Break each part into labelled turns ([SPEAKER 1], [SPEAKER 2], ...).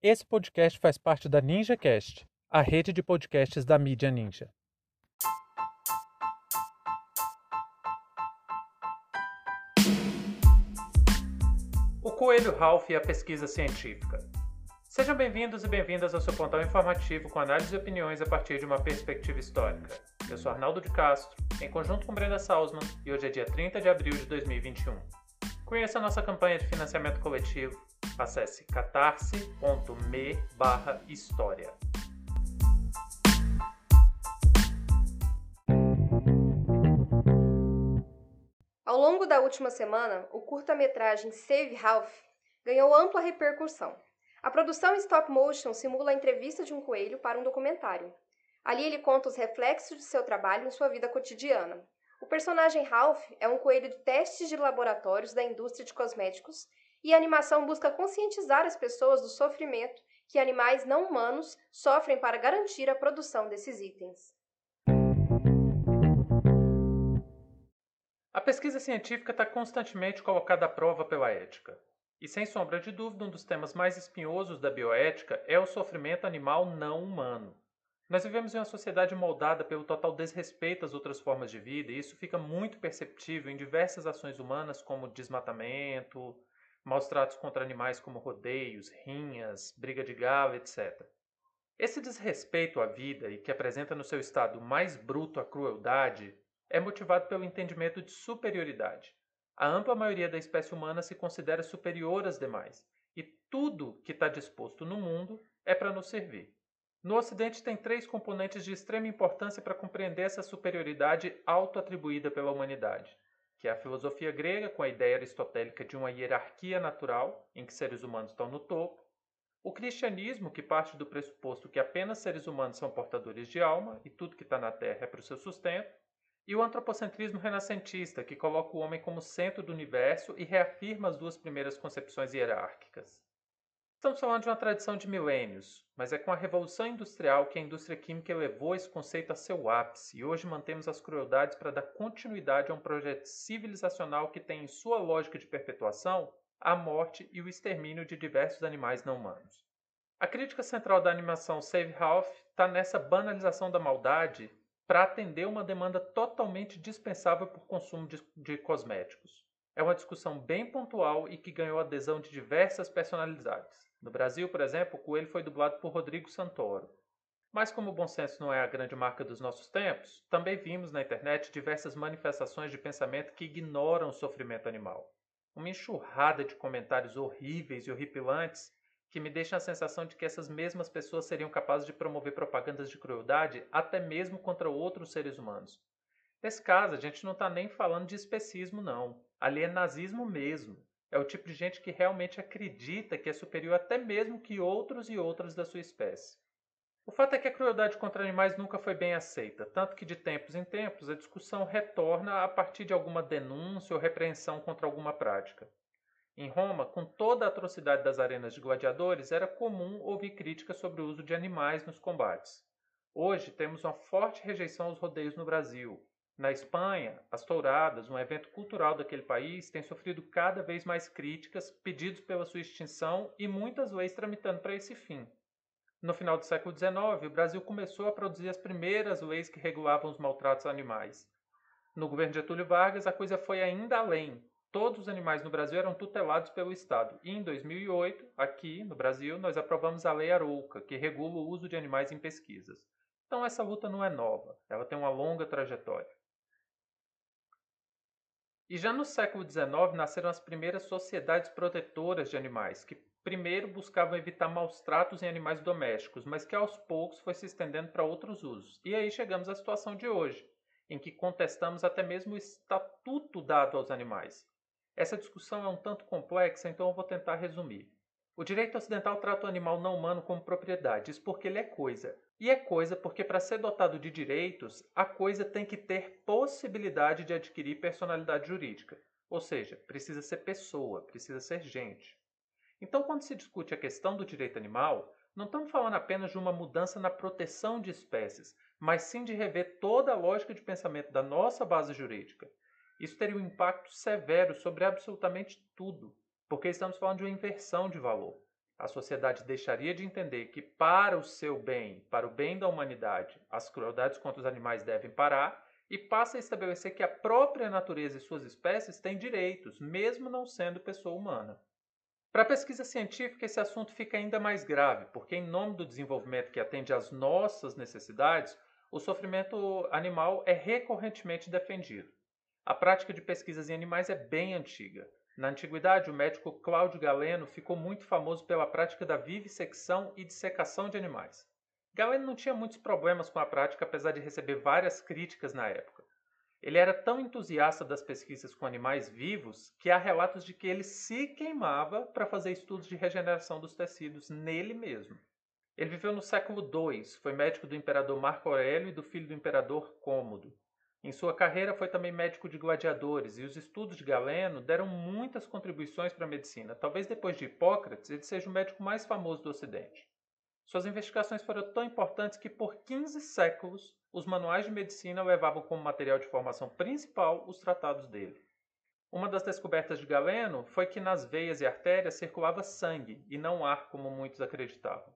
[SPEAKER 1] Esse podcast faz parte da NinjaCast, a rede de podcasts da mídia Ninja. O Coelho Ralph e a pesquisa científica. Sejam bem-vindos e bem-vindas ao seu pontão informativo com análise e opiniões a partir de uma perspectiva histórica. Eu sou Arnaldo de Castro, em conjunto com Brenda Salzman, e hoje é dia 30 de abril de 2021. Conheça a nossa campanha de financiamento coletivo. Acesse catarse.me história.
[SPEAKER 2] Ao longo da última semana, o curta-metragem Save Ralph ganhou ampla repercussão. A produção em stop motion simula a entrevista de um coelho para um documentário. Ali ele conta os reflexos de seu trabalho em sua vida cotidiana. O personagem Ralph é um coelho de testes de laboratórios da indústria de cosméticos e a animação busca conscientizar as pessoas do sofrimento que animais não humanos sofrem para garantir a produção desses itens.
[SPEAKER 1] A pesquisa científica está constantemente colocada à prova pela ética. E sem sombra de dúvida, um dos temas mais espinhosos da bioética é o sofrimento animal não humano. Nós vivemos em uma sociedade moldada pelo total desrespeito às outras formas de vida, e isso fica muito perceptível em diversas ações humanas, como desmatamento, maus tratos contra animais como rodeios, rinhas, briga de galo, etc. Esse desrespeito à vida e que apresenta no seu estado mais bruto a crueldade é motivado pelo entendimento de superioridade. A ampla maioria da espécie humana se considera superior às demais, e tudo que está disposto no mundo é para nos servir. No Ocidente, tem três componentes de extrema importância para compreender essa superioridade auto-atribuída pela humanidade, que é a filosofia grega, com a ideia aristotélica de uma hierarquia natural, em que seres humanos estão no topo, o cristianismo, que parte do pressuposto que apenas seres humanos são portadores de alma e tudo que está na Terra é para o seu sustento, e o antropocentrismo renascentista, que coloca o homem como centro do universo e reafirma as duas primeiras concepções hierárquicas. Estamos falando de uma tradição de milênios, mas é com a Revolução Industrial que a indústria química elevou esse conceito a seu ápice e hoje mantemos as crueldades para dar continuidade a um projeto civilizacional que tem em sua lógica de perpetuação a morte e o extermínio de diversos animais não humanos. A crítica central da animação Save Ralph está nessa banalização da maldade para atender uma demanda totalmente dispensável por consumo de, de cosméticos. É uma discussão bem pontual e que ganhou adesão de diversas personalidades. No Brasil, por exemplo, o coelho foi dublado por Rodrigo Santoro. Mas como o bom senso não é a grande marca dos nossos tempos, também vimos na internet diversas manifestações de pensamento que ignoram o sofrimento animal. Uma enxurrada de comentários horríveis e horripilantes que me deixam a sensação de que essas mesmas pessoas seriam capazes de promover propagandas de crueldade até mesmo contra outros seres humanos. Nesse caso, a gente não está nem falando de especismo, não. Ali é nazismo mesmo. É o tipo de gente que realmente acredita que é superior até mesmo que outros e outras da sua espécie. O fato é que a crueldade contra animais nunca foi bem aceita, tanto que de tempos em tempos a discussão retorna a partir de alguma denúncia ou repreensão contra alguma prática. Em Roma, com toda a atrocidade das arenas de gladiadores, era comum ouvir críticas sobre o uso de animais nos combates. Hoje temos uma forte rejeição aos rodeios no Brasil, na Espanha, as touradas, um evento cultural daquele país, têm sofrido cada vez mais críticas, pedidos pela sua extinção e muitas leis tramitando para esse fim. No final do século XIX, o Brasil começou a produzir as primeiras leis que regulavam os maltratos animais. No governo de Getúlio Vargas, a coisa foi ainda além. Todos os animais no Brasil eram tutelados pelo Estado. E em 2008, aqui no Brasil, nós aprovamos a Lei Arouca, que regula o uso de animais em pesquisas. Então essa luta não é nova, ela tem uma longa trajetória. E já no século XIX nasceram as primeiras sociedades protetoras de animais, que primeiro buscavam evitar maus tratos em animais domésticos, mas que aos poucos foi se estendendo para outros usos. E aí chegamos à situação de hoje, em que contestamos até mesmo o estatuto dado aos animais. Essa discussão é um tanto complexa, então eu vou tentar resumir. O direito ocidental trata o animal não humano como propriedade, isso porque ele é coisa. E é coisa porque, para ser dotado de direitos, a coisa tem que ter possibilidade de adquirir personalidade jurídica. Ou seja, precisa ser pessoa, precisa ser gente. Então, quando se discute a questão do direito animal, não estamos falando apenas de uma mudança na proteção de espécies, mas sim de rever toda a lógica de pensamento da nossa base jurídica. Isso teria um impacto severo sobre absolutamente tudo, porque estamos falando de uma inversão de valor. A sociedade deixaria de entender que, para o seu bem, para o bem da humanidade, as crueldades contra os animais devem parar e passa a estabelecer que a própria natureza e suas espécies têm direitos, mesmo não sendo pessoa humana. Para a pesquisa científica, esse assunto fica ainda mais grave, porque, em nome do desenvolvimento que atende às nossas necessidades, o sofrimento animal é recorrentemente defendido. A prática de pesquisas em animais é bem antiga. Na antiguidade, o médico Cláudio Galeno ficou muito famoso pela prática da vivissecção e dissecação de animais. Galeno não tinha muitos problemas com a prática, apesar de receber várias críticas na época. Ele era tão entusiasta das pesquisas com animais vivos que há relatos de que ele se queimava para fazer estudos de regeneração dos tecidos nele mesmo. Ele viveu no século II, foi médico do imperador Marco Aurélio e do filho do imperador Cômodo. Em sua carreira foi também médico de gladiadores e os estudos de Galeno deram muitas contribuições para a medicina. Talvez depois de Hipócrates ele seja o médico mais famoso do Ocidente. Suas investigações foram tão importantes que por 15 séculos os manuais de medicina levavam como material de formação principal os tratados dele. Uma das descobertas de Galeno foi que nas veias e artérias circulava sangue e não ar, como muitos acreditavam.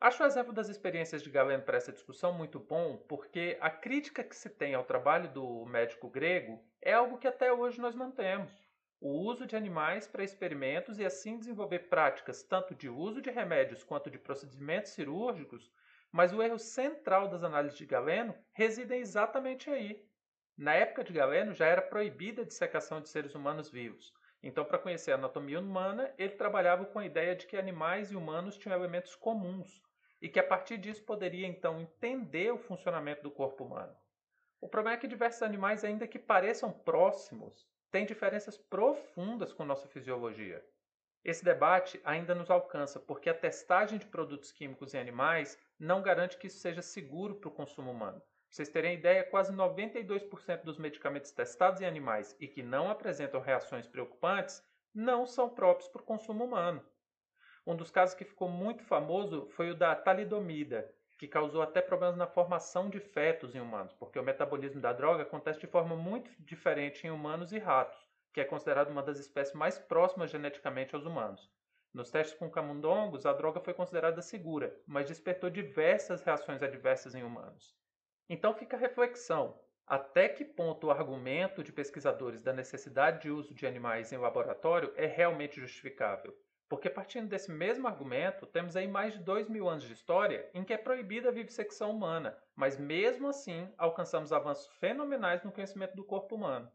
[SPEAKER 1] Acho o exemplo das experiências de Galeno para essa discussão muito bom, porque a crítica que se tem ao trabalho do médico grego é algo que até hoje nós mantemos. O uso de animais para experimentos e assim desenvolver práticas tanto de uso de remédios quanto de procedimentos cirúrgicos mas o erro central das análises de Galeno reside exatamente aí. Na época de Galeno já era proibida a dissecação de seres humanos vivos. Então, para conhecer a anatomia humana, ele trabalhava com a ideia de que animais e humanos tinham elementos comuns e que a partir disso poderia então entender o funcionamento do corpo humano. O problema é que diversos animais, ainda que pareçam próximos, têm diferenças profundas com nossa fisiologia. Esse debate ainda nos alcança porque a testagem de produtos químicos em animais não garante que isso seja seguro para o consumo humano. Para vocês terem ideia, quase 92% dos medicamentos testados em animais e que não apresentam reações preocupantes não são próprios para o consumo humano. Um dos casos que ficou muito famoso foi o da talidomida, que causou até problemas na formação de fetos em humanos, porque o metabolismo da droga acontece de forma muito diferente em humanos e ratos que é considerada uma das espécies mais próximas geneticamente aos humanos. Nos testes com camundongos, a droga foi considerada segura, mas despertou diversas reações adversas em humanos. Então fica a reflexão: até que ponto o argumento de pesquisadores da necessidade de uso de animais em laboratório é realmente justificável? Porque partindo desse mesmo argumento, temos aí mais de dois mil anos de história em que é proibida a vivissecção humana, mas mesmo assim alcançamos avanços fenomenais no conhecimento do corpo humano.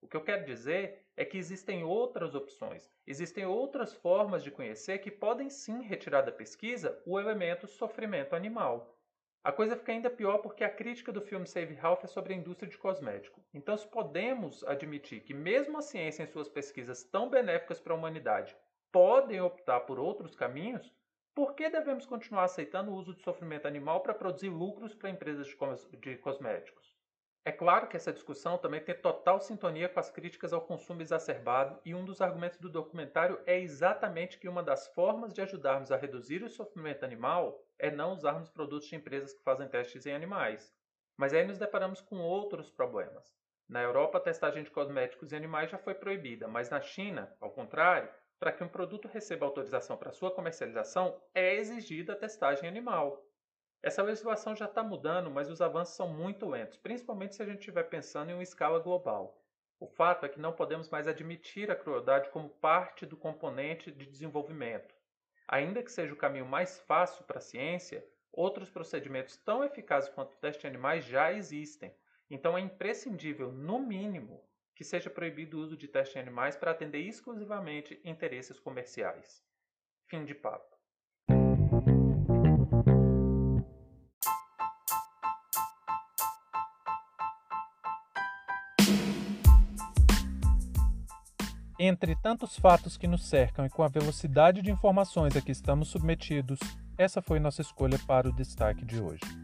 [SPEAKER 1] O que eu quero dizer é que existem outras opções, existem outras formas de conhecer que podem sim retirar da pesquisa o elemento sofrimento animal. A coisa fica ainda pior porque a crítica do filme Save Ralph é sobre a indústria de cosmético. Então, se podemos admitir que mesmo a ciência em suas pesquisas tão benéficas para a humanidade podem optar por outros caminhos, por que devemos continuar aceitando o uso de sofrimento animal para produzir lucros para empresas de cosméticos? É claro que essa discussão também tem total sintonia com as críticas ao consumo exacerbado, e um dos argumentos do documentário é exatamente que uma das formas de ajudarmos a reduzir o sofrimento animal é não usarmos produtos de empresas que fazem testes em animais. Mas aí nos deparamos com outros problemas. Na Europa, a testagem de cosméticos em animais já foi proibida, mas na China, ao contrário, para que um produto receba autorização para sua comercialização, é exigida a testagem animal. Essa legislação já está mudando, mas os avanços são muito lentos, principalmente se a gente estiver pensando em uma escala global. O fato é que não podemos mais admitir a crueldade como parte do componente de desenvolvimento. Ainda que seja o caminho mais fácil para a ciência, outros procedimentos tão eficazes quanto o teste em animais já existem. Então é imprescindível, no mínimo, que seja proibido o uso de teste em animais para atender exclusivamente interesses comerciais. Fim de papo. Entre tantos fatos que nos cercam e com a velocidade de informações a que estamos submetidos, essa foi nossa escolha para o destaque de hoje.